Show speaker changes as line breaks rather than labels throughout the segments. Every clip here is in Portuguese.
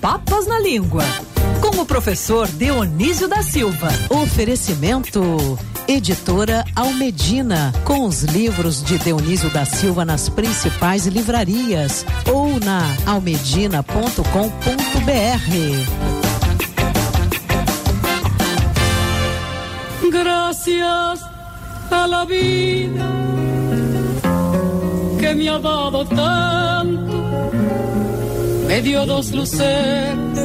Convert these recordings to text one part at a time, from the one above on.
papas na língua. Com o professor Dionísio da Silva. Oferecimento. Editora Almedina, com os livros de Dionísio da Silva nas principais livrarias ou na almedina.com.br.
Gracias a la vida que me ha dado tanto, me dio dos luceres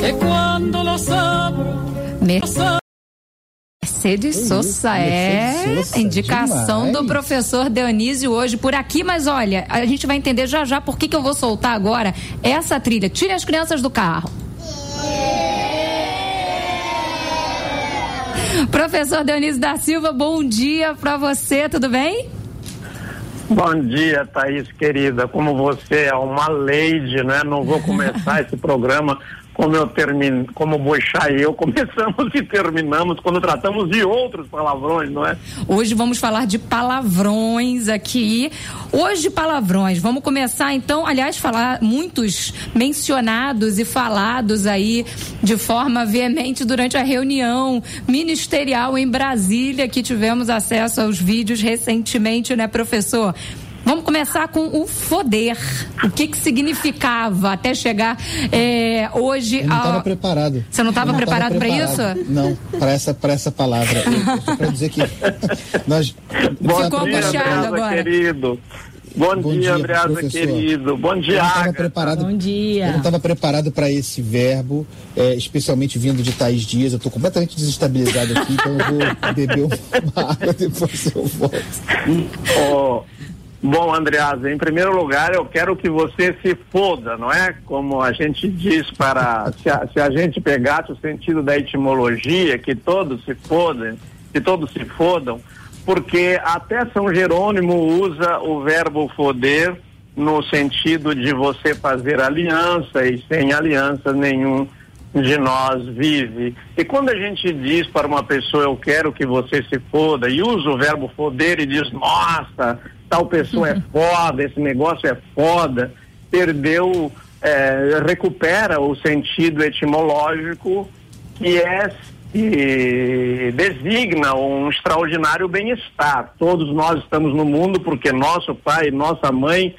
que cuando las abro,
Me... Mercedes Sosa é
Sosa,
indicação
demais.
do professor Dionísio hoje por aqui, mas olha, a gente vai entender já já por que, que eu vou soltar agora essa trilha. Tire as crianças do carro. Professor Dionísio da Silva, bom dia pra você, tudo bem?
Bom dia, Thaís querida. Como você é uma lady, né? Não vou começar esse programa como eu termino, como Boixá e eu começamos e terminamos quando tratamos de outros palavrões, não é?
Hoje vamos falar de palavrões aqui. Hoje palavrões. Vamos começar então, aliás, falar muitos mencionados e falados aí de forma veemente durante a reunião ministerial em Brasília que tivemos acesso aos vídeos recentemente, né, professor? Vamos começar com o foder. O que que significava até chegar eh, hoje
Eu não estava
ao...
preparado.
Você não estava
Eu tava
preparado pra
preparado.
isso?
Não, para essa, para essa palavra. Eu, só para dizer que nós.
Bom
Ficou
dia, Andreasa,
agora.
querido. Bom,
Bom
dia,
dia,
querido. Bom
Eu
dia,
não estava
Agatha.
preparado.
Bom dia.
Eu não estava preparado para esse verbo, é, especialmente vindo de Thaís Dias. Eu estou completamente desestabilizado aqui, então eu vou beber uma água depois eu volto.
Ó, bom, Andreasa, em primeiro lugar, eu quero que você se foda, não é? Como a gente diz para. Se a, se a gente pegasse o sentido da etimologia, que todos se fodem, que todos se fodam, porque até São Jerônimo usa o verbo foder no sentido de você fazer aliança e sem aliança nenhum de nós vive. E quando a gente diz para uma pessoa, eu quero que você se foda, e usa o verbo foder e diz, nossa, tal pessoa é foda, esse negócio é foda, perdeu, eh, recupera o sentido etimológico que é que designa um extraordinário bem-estar. Todos nós estamos no mundo porque nosso pai e nossa mãe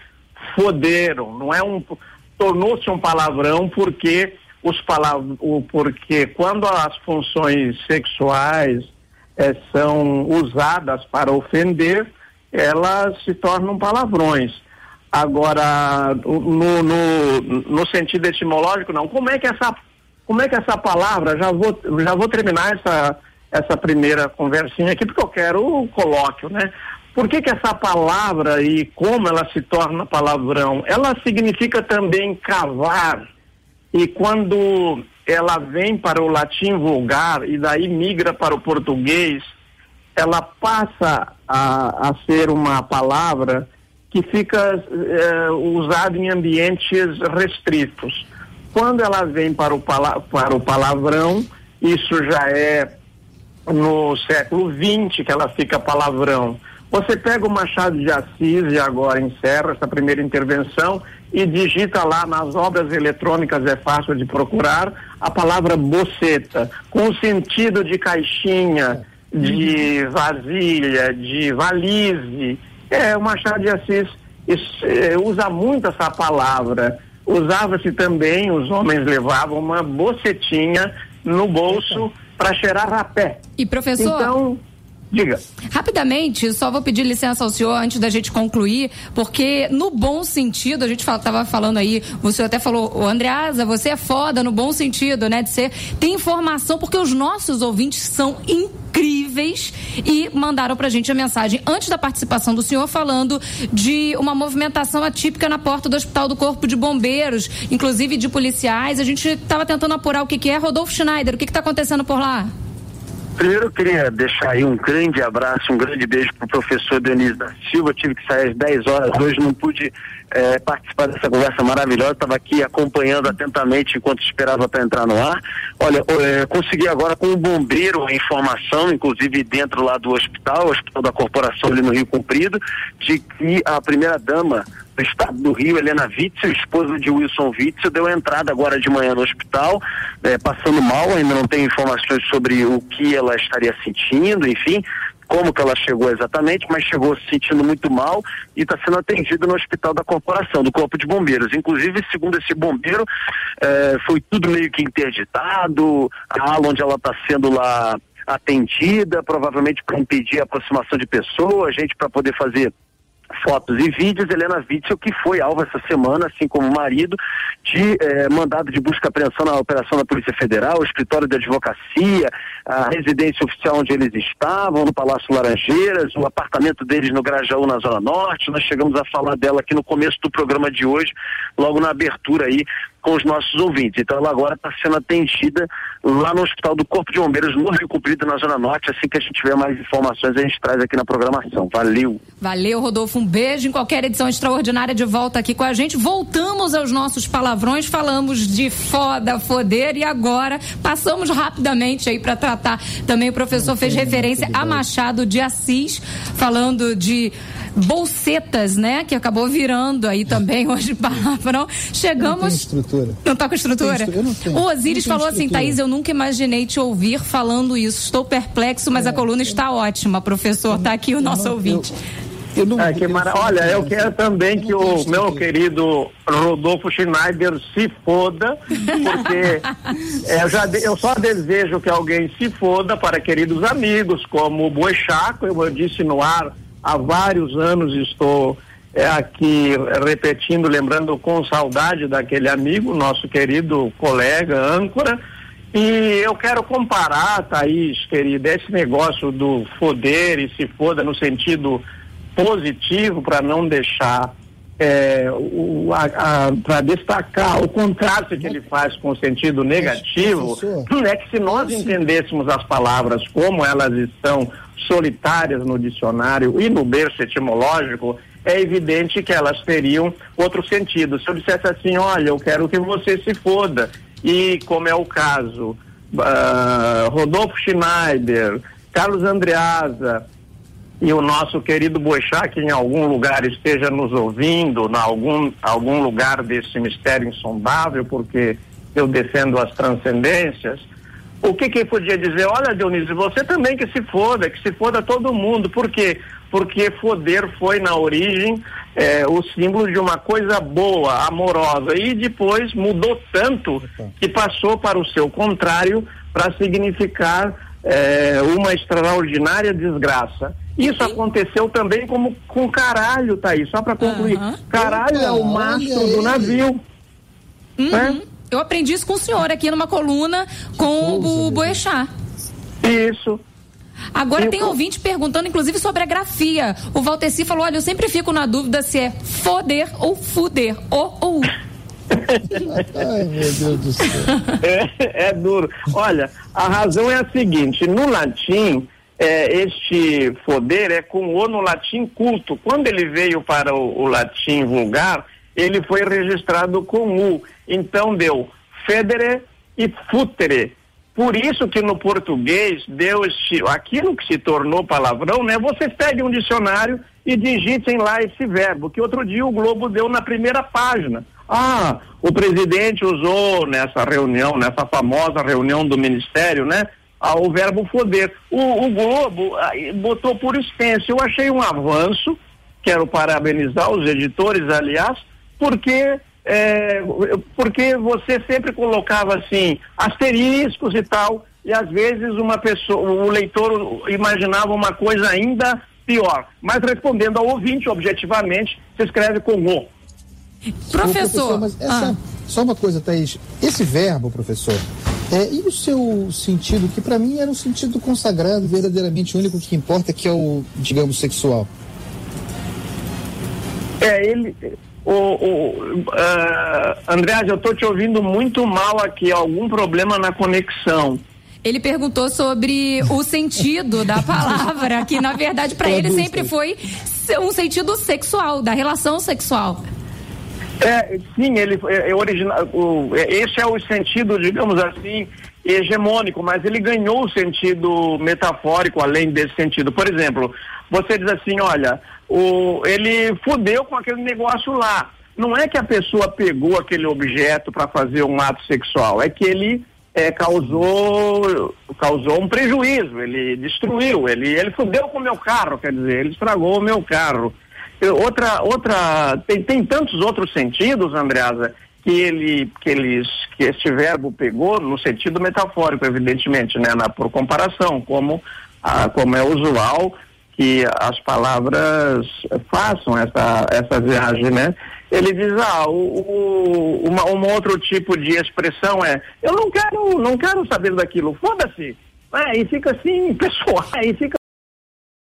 foderam. Não é um tornou-se um palavrão porque os palav o porque quando as funções sexuais eh, são usadas para ofender, elas se tornam palavrões. Agora, no, no, no sentido etimológico, não. Como é que essa, como é que essa palavra, já vou, já vou terminar essa, essa primeira conversinha aqui, porque eu quero o colóquio, né? Por que, que essa palavra e como ela se torna palavrão? Ela significa também cavar. E quando ela vem para o latim vulgar e daí migra para o português, ela passa a, a ser uma palavra que fica eh, usada em ambientes restritos. Quando ela vem para o, para o palavrão, isso já é no século XX que ela fica palavrão. Você pega o Machado de Assis e agora encerra essa primeira intervenção e digita lá nas obras eletrônicas, é fácil de procurar, a palavra boceta, com o sentido de caixinha, de vasilha, de valise. É, o Machado de Assis isso, eh, usa muito essa palavra. Usava-se também, os homens levavam uma bocetinha no bolso para cheirar rapé.
E professor,
Então, diga.
rapidamente, só vou pedir licença ao senhor antes da gente concluir, porque no bom sentido, a gente fala, tava falando aí, o senhor até falou, o Andreasa, você é foda no bom sentido, né, de ser, tem informação, porque os nossos ouvintes são incríveis e mandaram pra gente a mensagem antes da participação do senhor falando de uma movimentação atípica na porta do Hospital do Corpo de Bombeiros, inclusive de policiais, a gente estava tentando apurar o que que é, Rodolfo Schneider, o que que tá acontecendo por lá?
Primeiro eu queria deixar aí um grande abraço, um grande beijo pro professor Denise da Silva. Eu tive que sair às 10 horas hoje, não pude eh, participar dessa conversa maravilhosa. Estava aqui acompanhando atentamente enquanto esperava para entrar no ar. Olha, eh, consegui agora com o bombeiro a informação, inclusive dentro lá do hospital, o hospital da corporação ali no Rio Comprido, de que a primeira dama do estado do Rio, Helena Witzel, esposa de Wilson Witzel, deu entrada agora de manhã no hospital, é, passando mal, ainda não tem informações sobre o que ela estaria sentindo, enfim, como que ela chegou exatamente, mas chegou se sentindo muito mal e está sendo atendida no hospital da corporação, do Corpo de Bombeiros. Inclusive, segundo esse bombeiro, eh, foi tudo meio que interditado, a ala onde ela está sendo lá atendida, provavelmente para impedir a aproximação de pessoas, gente para poder fazer fotos e vídeos, Helena Witzel, que foi alvo essa semana, assim como o marido, de eh, mandado de busca e apreensão na operação da Polícia Federal, o escritório de advocacia, a residência oficial onde eles estavam, no Palácio Laranjeiras, o apartamento deles no Grajaú, na Zona Norte. Nós chegamos a falar dela aqui no começo do programa de hoje, logo na abertura aí com os nossos ouvintes. Então ela agora está sendo atendida lá no Hospital do Corpo de Bombeiros, no Rio Comprido, na Zona Norte. Assim que a gente tiver mais informações, a gente traz aqui na programação. Valeu.
Valeu, Rodolfo. Um beijo em qualquer edição extraordinária de volta aqui com a gente. Voltamos aos nossos palavrões, falamos de foda, foder e agora passamos rapidamente aí para tratar. Também o professor fez referência a Machado de Assis, falando de bolsetas, né? Que acabou virando aí também hoje palavrão. Chegamos. Não,
estrutura.
não tá com estrutura?
Não tenho.
O Osiris falou assim, Thaís, eu nunca imaginei te ouvir falando isso. Estou perplexo, mas é, a coluna está ótima, professor. Tá aqui o nosso não, ouvinte.
Eu... Eu não, é, que mara... Olha, eu quero também que o meu querido Rodolfo Schneider se foda, porque é, eu, já de... eu só desejo que alguém se foda para queridos amigos, como o Boichaco, eu disse no ar há vários anos estou é, aqui repetindo, lembrando com saudade daquele amigo, nosso querido colega âncora. E eu quero comparar, Thaís, querida, esse negócio do foder e se foda no sentido positivo para não deixar é, para destacar o contraste que ele faz com o sentido negativo, é que se nós entendêssemos as palavras como elas estão solitárias no dicionário e no berço etimológico, é evidente que elas teriam outro sentido. Se eu dissesse assim, olha, eu quero que você se foda, e como é o caso, uh, Rodolfo Schneider, Carlos Andreasa e o nosso querido Boixá, que em algum lugar esteja nos ouvindo, em algum, algum lugar desse mistério insondável, porque eu defendo as transcendências, o que que podia dizer? Olha, Dionísio, você também que se foda, que se foda todo mundo. Por quê? Porque foder foi, na origem, é, o símbolo de uma coisa boa, amorosa. E depois mudou tanto que passou para o seu contrário para significar é, uma extraordinária desgraça. Isso aconteceu também como com caralho, Thaís, só para concluir. Uhum. Caralho é o mastro do navio.
Uhum. Né? Eu aprendi isso com o senhor aqui numa coluna com o Boechat.
Isso.
Agora tem ouvinte perguntando, inclusive, sobre a grafia. O Valteci falou: olha, eu sempre fico na dúvida se é foder ou fuder. Ou ou.
Ai, meu Deus do céu.
É, é, duro. Olha, a razão é a seguinte: no latim, é, este foder é com o no latim culto. Quando ele veio para o, o latim vulgar, ele foi registrado com U. Então deu federe e futere. Por isso que no português deu este, aquilo que se tornou palavrão, né? Vocês peguem um dicionário e digitem lá esse verbo, que outro dia o Globo deu na primeira página. Ah, o presidente usou nessa reunião, nessa famosa reunião do ministério, né? Ah, o verbo foder. O, o Globo ah, botou por extenso. Eu achei um avanço, quero parabenizar os editores, aliás, porque é, porque você sempre colocava assim asteriscos e tal e às vezes uma pessoa o leitor imaginava uma coisa ainda pior. Mas respondendo ao ouvinte objetivamente se escreve com o.
Professor,
professor essa, ah. só uma coisa Thaís. Esse verbo professor é, e o seu sentido que para mim era um sentido consagrado verdadeiramente único que importa que é o digamos sexual?
É ele o, o, uh, André, eu estou te ouvindo muito mal aqui, algum problema na conexão.
Ele perguntou sobre o sentido da palavra, que na verdade para ele sempre foi um sentido sexual, da relação sexual.
É, sim, ele é, é original. O, é, esse é o sentido, digamos assim, hegemônico, mas ele ganhou o sentido metafórico além desse sentido. Por exemplo, você diz assim, olha, o, ele fudeu com aquele negócio lá. Não é que a pessoa pegou aquele objeto para fazer um ato sexual, é que ele é, causou, causou um prejuízo, ele destruiu, ele, ele fudeu com o meu carro, quer dizer, ele estragou o meu carro. Outra, outra, tem, tem tantos outros sentidos, Andreasa, que ele, que eles, que este verbo pegou no sentido metafórico, evidentemente, né, na, por comparação, como, a, como é usual que as palavras façam essa, essa viagem, né? Ele diz, ah, o, o, uma, um outro tipo de expressão é, eu não quero, não quero saber daquilo, foda-se. É, e fica assim, pessoal, aí fica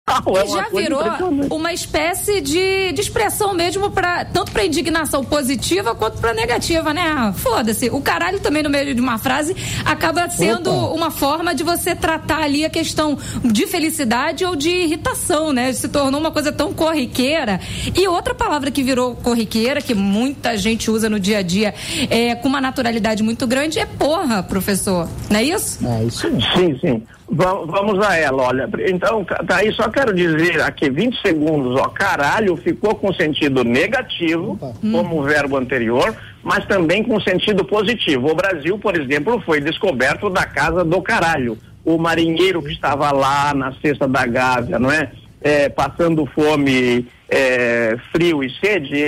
é já virou uma espécie de, de expressão mesmo para tanto para indignação positiva quanto para negativa, né? Foda-se. O caralho também no meio de uma frase acaba sendo Opa. uma forma de você tratar ali a questão de felicidade ou de irritação, né? Se tornou uma coisa tão corriqueira. E outra palavra que virou corriqueira, que muita gente usa no dia a dia é, com uma naturalidade muito grande, é porra, professor. Não é isso?
É isso. Sim, sim. Vamos a ela, olha. Então, tá aí, só quero dizer aqui 20 segundos, ó. Caralho ficou com sentido negativo, hum. como o verbo anterior, mas também com sentido positivo. O Brasil, por exemplo, foi descoberto da casa do caralho. O marinheiro que estava lá na cesta da Gávea, não é? é passando fome, é, frio e sede.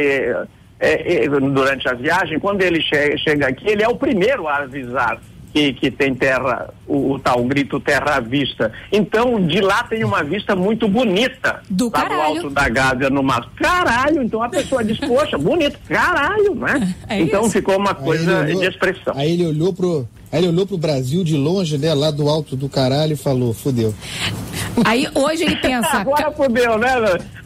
É, é durante a viagem, quando ele che chega aqui, ele é o primeiro a avisar que, que tem terra, o, o, tal grito terra à vista. Então, de lá tem uma vista muito bonita.
Do
lá
caralho.
alto da Gávea, no mar. Caralho! Então a pessoa diz, poxa, bonito, caralho, né? É então isso. ficou uma coisa olhou, de expressão.
Aí ele olhou pro. Aí ele olhou pro Brasil de longe, né, lá do alto do caralho e falou, fudeu.
Aí hoje ele pensa.
agora fudeu, né?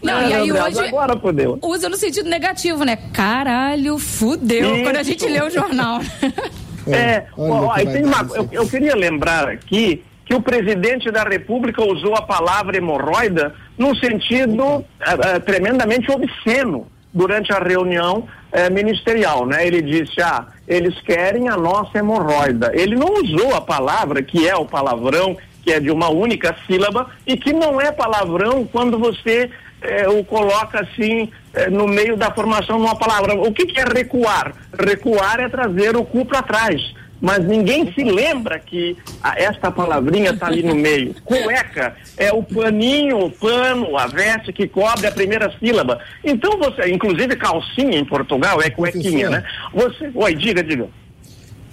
Não,
é,
e aí hoje.
Agora fudeu.
Usa no sentido negativo, né? Caralho, fudeu. Isso. Quando a gente lê o jornal.
É, é ó, ó, tem uma, eu, eu, queria lembrar aqui que o presidente da República usou a palavra hemorroida num sentido uh, uh, tremendamente obsceno durante a reunião uh, ministerial, né? Ele disse, ah, eles querem a nossa hemorroida. Ele não usou a palavra que é o palavrão, que é de uma única sílaba e que não é palavrão quando você é, o coloca assim é, no meio da formação de uma palavra. O que, que é recuar? Recuar é trazer o cu para trás. Mas ninguém se lembra que a, esta palavrinha está ali no meio. Cueca é o paninho, o pano, a veste que cobre a primeira sílaba. Então você, inclusive calcinha em Portugal é cuequinha, né? Você, oi, diga, diga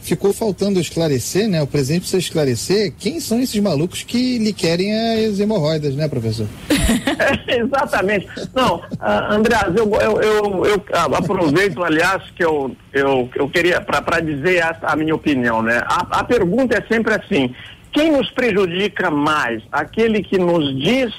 ficou faltando esclarecer, né? O presidente precisa esclarecer quem são esses malucos que lhe querem as hemorroidas, né, professor?
Exatamente. Não, uh, Andreas, eu, eu, eu, eu, aproveito, aliás, que eu, eu, eu queria, para dizer essa, a minha opinião, né? A, a pergunta é sempre assim: quem nos prejudica mais? Aquele que nos diz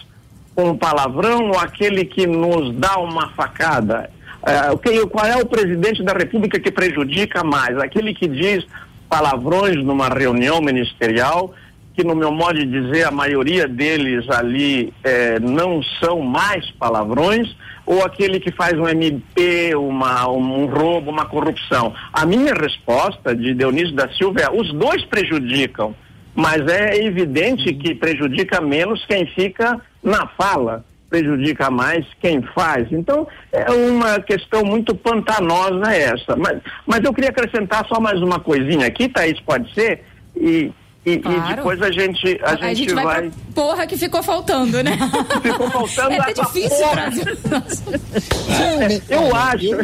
um palavrão ou aquele que nos dá uma facada? É, okay, qual é o presidente da República que prejudica mais? Aquele que diz palavrões numa reunião ministerial, que no meu modo de dizer, a maioria deles ali é, não são mais palavrões, ou aquele que faz um MP, uma, um roubo, uma corrupção? A minha resposta de Dionísio da Silva é: os dois prejudicam, mas é evidente que prejudica menos quem fica na fala prejudica mais quem faz. Então, é uma questão muito pantanosa essa. Mas, mas eu queria acrescentar só mais uma coisinha aqui, Thaís, pode ser? E, e, claro. e, depois a gente, a, a gente, gente vai. vai...
Porra, que ficou faltando, né?
Ficou faltando.
É até difícil, Brasil.
É, eu acho. Eu,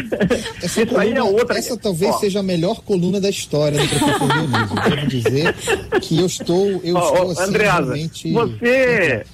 essa, Isso coluna, é outra... essa talvez Ó. seja a melhor coluna da história do. Devo dizer que eu estou. Eu Ó, estou assim,
Andreasa, realmente... você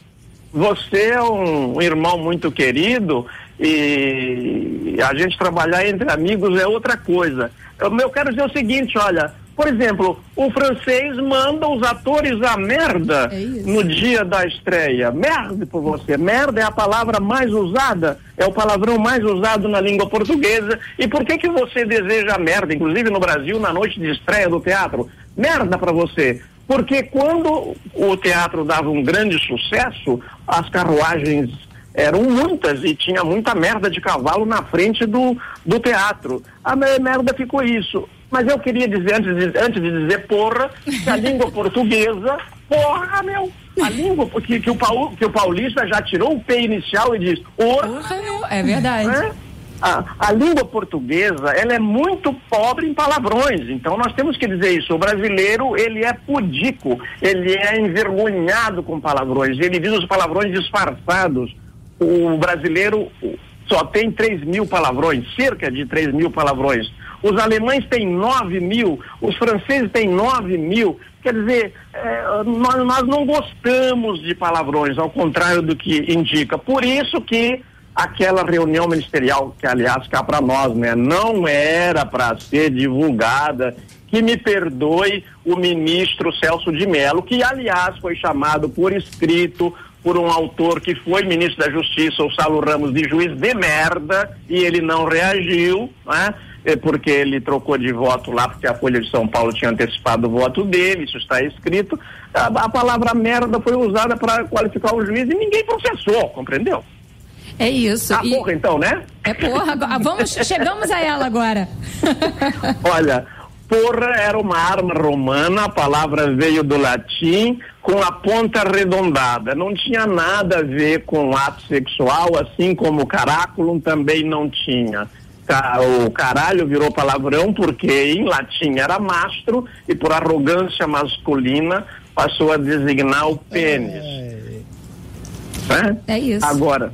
você é um, um irmão muito querido e a gente trabalhar entre amigos é outra coisa. Eu, eu quero dizer o seguinte, olha, por exemplo, o francês manda os atores a merda é no dia da estreia. Merda por você. Merda é a palavra mais usada, é o palavrão mais usado na língua portuguesa. E por que que você deseja merda, inclusive no Brasil, na noite de estreia do teatro? Merda para você. Porque quando o teatro dava um grande sucesso, as carruagens eram muitas e tinha muita merda de cavalo na frente do, do teatro. A merda ficou isso. Mas eu queria dizer, antes de, antes de dizer porra, que a língua portuguesa, porra, meu, A língua, porque que o, Paul, que o paulista já tirou o P inicial e diz orra.
É verdade.
Né? A, a, língua portuguesa, ela é muito pobre em palavrões, então nós temos que dizer isso. O brasileiro, ele é pudico, ele é envergonhado com palavrões, ele diz os palavrões disfarçados. O brasileiro só tem 3 mil palavrões, cerca de 3 mil palavrões. Os alemães têm 9 mil, os franceses têm 9 mil. Quer dizer, é, nós, nós não gostamos de palavrões, ao contrário do que indica. Por isso que aquela reunião ministerial, que aliás cá para nós, né, não era para ser divulgada, que me perdoe o ministro Celso de Mello, que aliás foi chamado por escrito por um autor que foi ministro da Justiça, o Salo Ramos de juiz de merda, e ele não reagiu, né? É porque ele trocou de voto lá, porque a Folha de São Paulo tinha antecipado o voto dele, isso está escrito. A, a palavra merda foi usada para qualificar o juiz e ninguém processou, compreendeu?
É isso.
A ah, e... porra, então, né?
É porra. Vamos, chegamos a ela agora.
Olha, porra era uma arma romana, a palavra veio do latim, com a ponta arredondada. Não tinha nada a ver com ato sexual, assim como o caraculum também não tinha. O caralho virou palavrão porque em latim era mastro e por arrogância masculina passou a designar o pênis.
É, é isso.
Agora,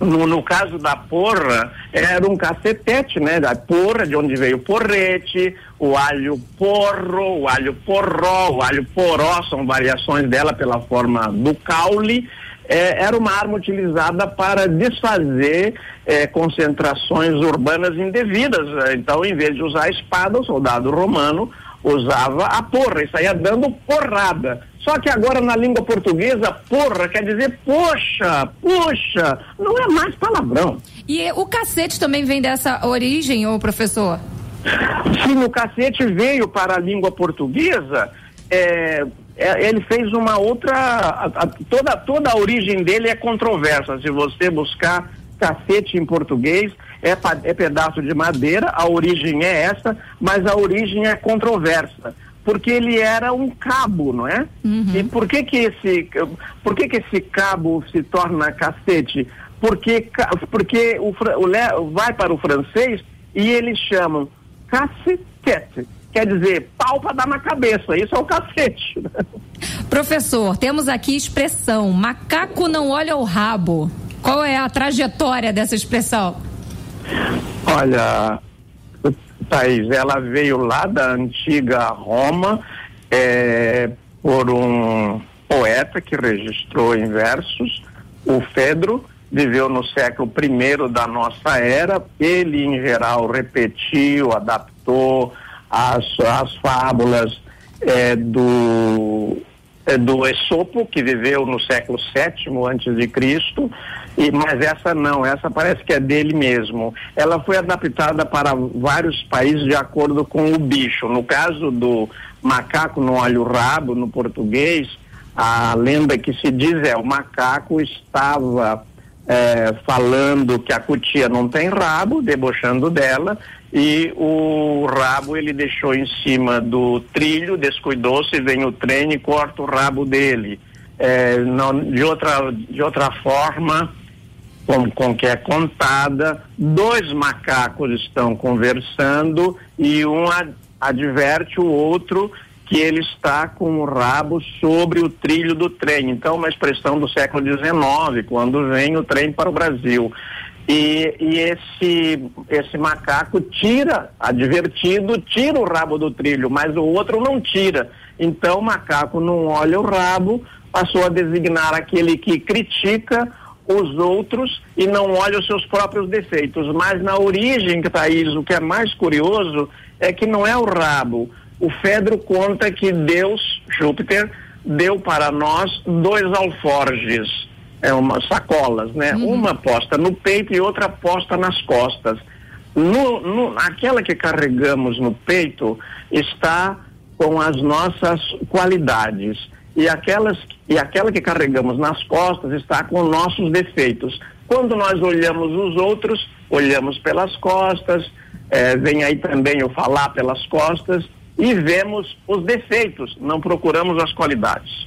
no, no, caso da porra, era um cacetete, né? Da porra, de onde veio o porrete, o alho porro, o alho porró, o alho poró, são variações dela pela forma do caule. É, era uma arma utilizada para desfazer é, concentrações urbanas indevidas. Então, em vez de usar a espada, o soldado romano usava a porra e saía dando porrada. Só que agora na língua portuguesa, porra quer dizer poxa, puxa, não é mais palavrão.
E o cacete também vem dessa origem, ô professor?
Sim, o cacete veio para a língua portuguesa, é, é, ele fez uma outra. A, a, toda, toda a origem dele é controversa. Se você buscar cacete em português, é, é pedaço de madeira, a origem é essa, mas a origem é controversa porque ele era um cabo, não é? Uhum. E por que que esse, por que que esse cabo se torna cacete? Porque, porque o, o vai para o francês e eles chamam cacetete, quer dizer pau para dar na cabeça, isso é o cacete.
Professor, temos aqui expressão, macaco não olha o rabo. Qual é a trajetória dessa expressão?
Olha, Thaís, ela veio lá da antiga Roma é, por um poeta que registrou em versos, o Fedro, viveu no século I da nossa era. Ele, em geral, repetiu, adaptou as, as fábulas é, do, é, do Esopo, que viveu no século VII antes de Cristo, e, mas essa não, essa parece que é dele mesmo. Ela foi adaptada para vários países de acordo com o bicho. No caso do macaco no olho rabo, no português, a lenda que se diz é o macaco estava é, falando que a cutia não tem rabo, debochando dela, e o rabo ele deixou em cima do trilho, descuidou-se, vem o trem e corta o rabo dele. É, não, de, outra, de outra forma, com, com que é contada, dois macacos estão conversando e um ad, adverte o outro que ele está com o rabo sobre o trilho do trem. Então, uma expressão do século XIX, quando vem o trem para o Brasil. E, e, esse, esse macaco tira, advertido, tira o rabo do trilho, mas o outro não tira. Então o macaco não olha o rabo, passou a designar aquele que critica os outros e não olha os seus próprios defeitos. Mas na origem, Thaís, o que é mais curioso é que não é o rabo. O Fedro conta que Deus, Júpiter, deu para nós dois alforges, é uma, sacolas, né? Uhum. Uma posta no peito e outra posta nas costas. No, no, aquela que carregamos no peito está com as nossas qualidades e aquelas e aquela que carregamos nas costas está com nossos defeitos. Quando nós olhamos os outros, olhamos pelas costas, é, vem aí também o falar pelas costas e vemos os defeitos, não procuramos as qualidades.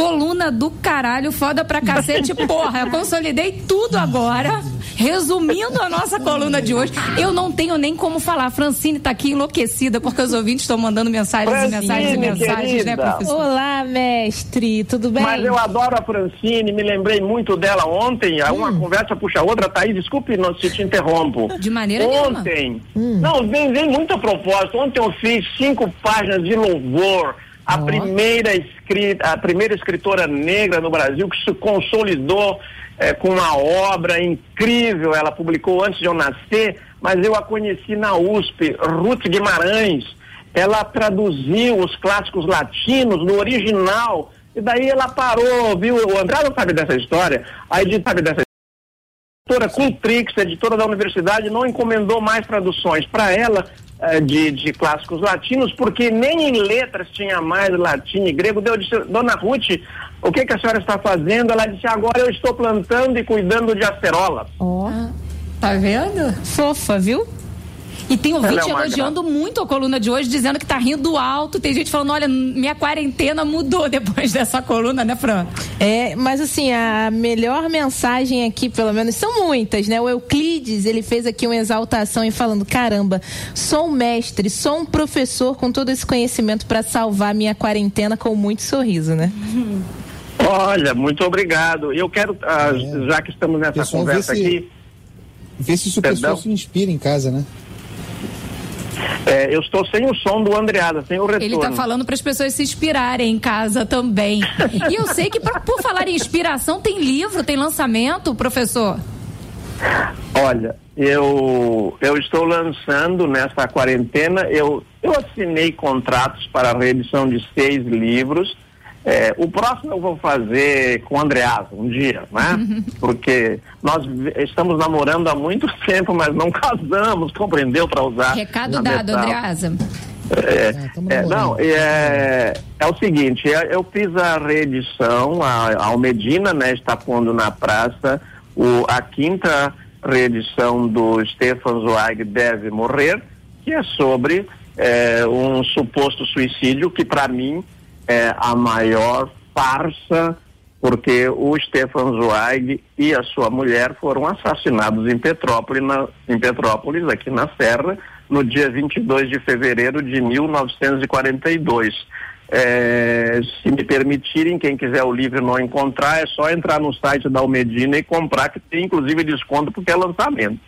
Coluna do caralho, foda pra cacete, porra. Eu consolidei tudo agora. Resumindo a nossa coluna de hoje, eu não tenho nem como falar. A Francine tá aqui enlouquecida porque os ouvintes estão mandando mensagens
Francine,
e mensagens e mensagens, né, professor?
Olá, mestre, tudo bem?
Mas eu adoro a Francine, me lembrei muito dela ontem. Uma conversa puxa a outra. Thaís, desculpe não, se te interrompo.
De maneira nenhuma.
Ontem, não, vem, vem muito a propósito. Ontem eu fiz cinco páginas de louvor. A primeira escrita, a primeira escritora negra no Brasil que se consolidou eh, com uma obra incrível. Ela publicou antes de eu nascer, mas eu a conheci na USP, Ruth Guimarães. Ela traduziu os clássicos latinos no original. E daí ela parou, viu? O André não sabe dessa história. A Edith sabe dessa editora Cultrix, editora da universidade, não encomendou mais traduções para ela eh, de, de clássicos latinos, porque nem em letras tinha mais latim e grego. Eu disse, dona Ruth, o que, que a senhora está fazendo? Ela disse, agora eu estou plantando e cuidando de acerolas.
Ó,
Tá vendo?
fofa, viu?
E tem ouvinte
é
elogiando muito a coluna de hoje, dizendo que tá rindo alto. Tem gente falando, olha, minha quarentena mudou depois dessa coluna, né, Fran?
É, mas assim, a melhor mensagem aqui, pelo menos, são muitas, né? O Euclides, ele fez aqui uma exaltação e falando: caramba, sou um mestre, sou um professor com todo esse conhecimento para salvar minha quarentena com muito sorriso, né?
Olha, muito obrigado. Eu quero, ah, já que estamos nessa
Pessoal, vê
conversa
se-
aqui,
Vê se o
Perdão?
pessoal se inspira em casa, né?
Eh, eu estou sem o som do Andreada, sem o retorno.
Ele tá falando para as pessoas se inspirarem em casa também. E eu sei que, pra- por falar em inspiração, tem livro, tem lançamento, professor.
Olha, eu, eu estou lançando nessa quarentena, eu, eu assinei contratos para a reedição de seis livros. É, o próximo eu vou fazer com o Andreasa, um dia, né? Porque nós estamos namorando há muito tempo, mas não casamos, compreendeu? Para usar.
Recado dado,
metal.
Andreasa.
É,
Ah,
é, não, é, é o seguinte, é, eu fiz a reedição, a, a Almedina né, está pondo na praça o, a quinta reedição do Stefan Zweig Deve Morrer, que é sobre é, um suposto suicídio que para mim é a maior farsa, porque o Stefan Zweig e a sua mulher foram assassinados em Petrópolis, na- em Petrópolis, aqui na Serra, no dia 22 de fevereiro de 1942. É, se me permitirem, quem quiser o livro não encontrar, é só entrar no site da Almedina e comprar, que tem inclusive desconto porque é lançamento.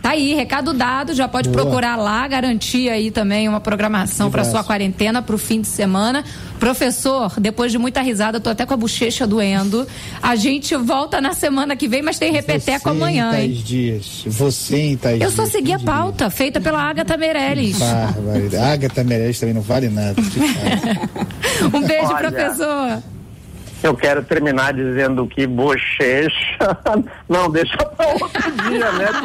Tá aí, recado dado, já pode
Boa.
procurar lá, garantir aí também uma programação para sua quarentena, para o fim de semana. Professor, depois de muita risada, tô até com a bochecha doendo. A gente volta na semana que vem, mas tem repeteco
Você
amanhã,
em
hein?
dias. Você em tais
Eu
dias.
só segui a
diria?
pauta, feita pela Agatha Meirelles.
Barbaridade. Agatha Meirelles também não vale nada.
Um beijo,
Olha.
professor.
Eu quero terminar dizendo que bochecha. Não, deixa para outro dia, né?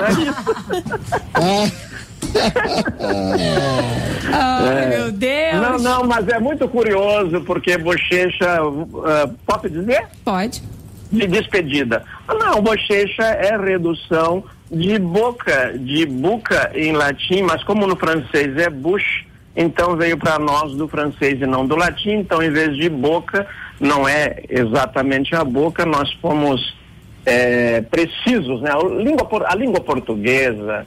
Ai, meu Deus.
Não, não, mas é muito curioso porque bochecha. ah, posso dizer?
Pode.
de despedida. Não, bochecha é redução de boca, de buca em latim, mas como no francês é bouche, então veio para nós do francês e não do latim, então em vez de boca, não é exatamente a boca, nós fomos eh, precisos, né? A língua, a língua portuguesa,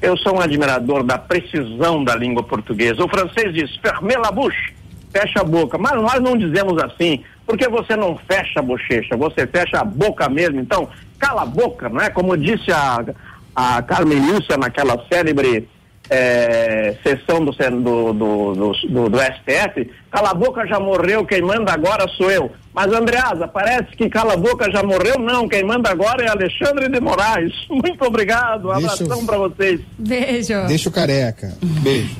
eu sou um admirador da precisão da língua portuguesa. O francês diz fermez la bouche, fecha a boca. Mas nós não dizemos assim, porque você não fecha a bochecha, você fecha a boca mesmo. Então, cala a boca, não é? Como disse a, a Carmen Lúcia naquela célebre eh, sessão do, do, do, do, do- do STF, cala a boca já morreu, quem manda agora sou eu. Mas, Andreasa, parece que cala a boca já morreu? Não, quem manda agora é Alexandre de Moraes. Muito obrigado, um abração para vocês.
Beijo.
Deixa o careca. Beijo.